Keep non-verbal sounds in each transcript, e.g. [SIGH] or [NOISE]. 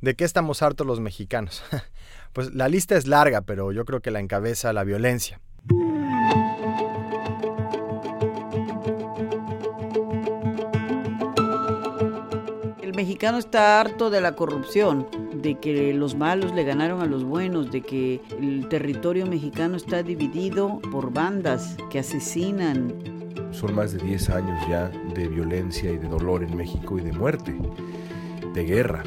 ¿De qué estamos hartos los mexicanos? [LAUGHS] Pues la lista es larga, pero yo creo que la encabeza la violencia. El mexicano está harto de la corrupción, de que los malos le ganaron a los buenos, de que el territorio mexicano está dividido por bandas que asesinan. Son más de 10 años ya de violencia y de dolor en México y de muerte, de guerra.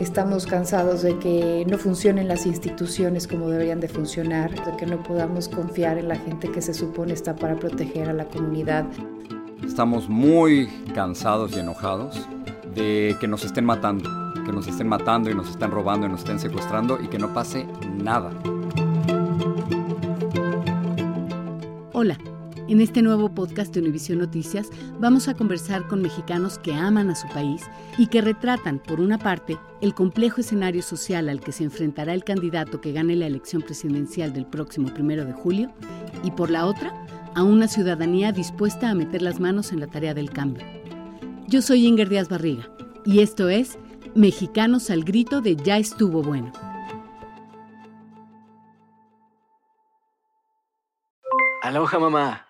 Estamos cansados de que no funcionen las instituciones como deberían de funcionar, de que no podamos confiar en la gente que se supone está para proteger a la comunidad. Estamos muy cansados y enojados de que nos estén matando, que nos estén matando y nos estén robando y nos estén secuestrando y que no pase nada. Hola, en este nuevo podcast de Univisión Noticias vamos a conversar con mexicanos que aman a su país y que retratan, por una parte, el complejo escenario social al que se enfrentará el candidato que gane la elección presidencial del próximo primero de julio, y por la otra, a una ciudadanía dispuesta a meter las manos en la tarea del cambio. Yo soy Inger Díaz Barriga y esto es Mexicanos al grito de Ya estuvo bueno. Aloha mamá.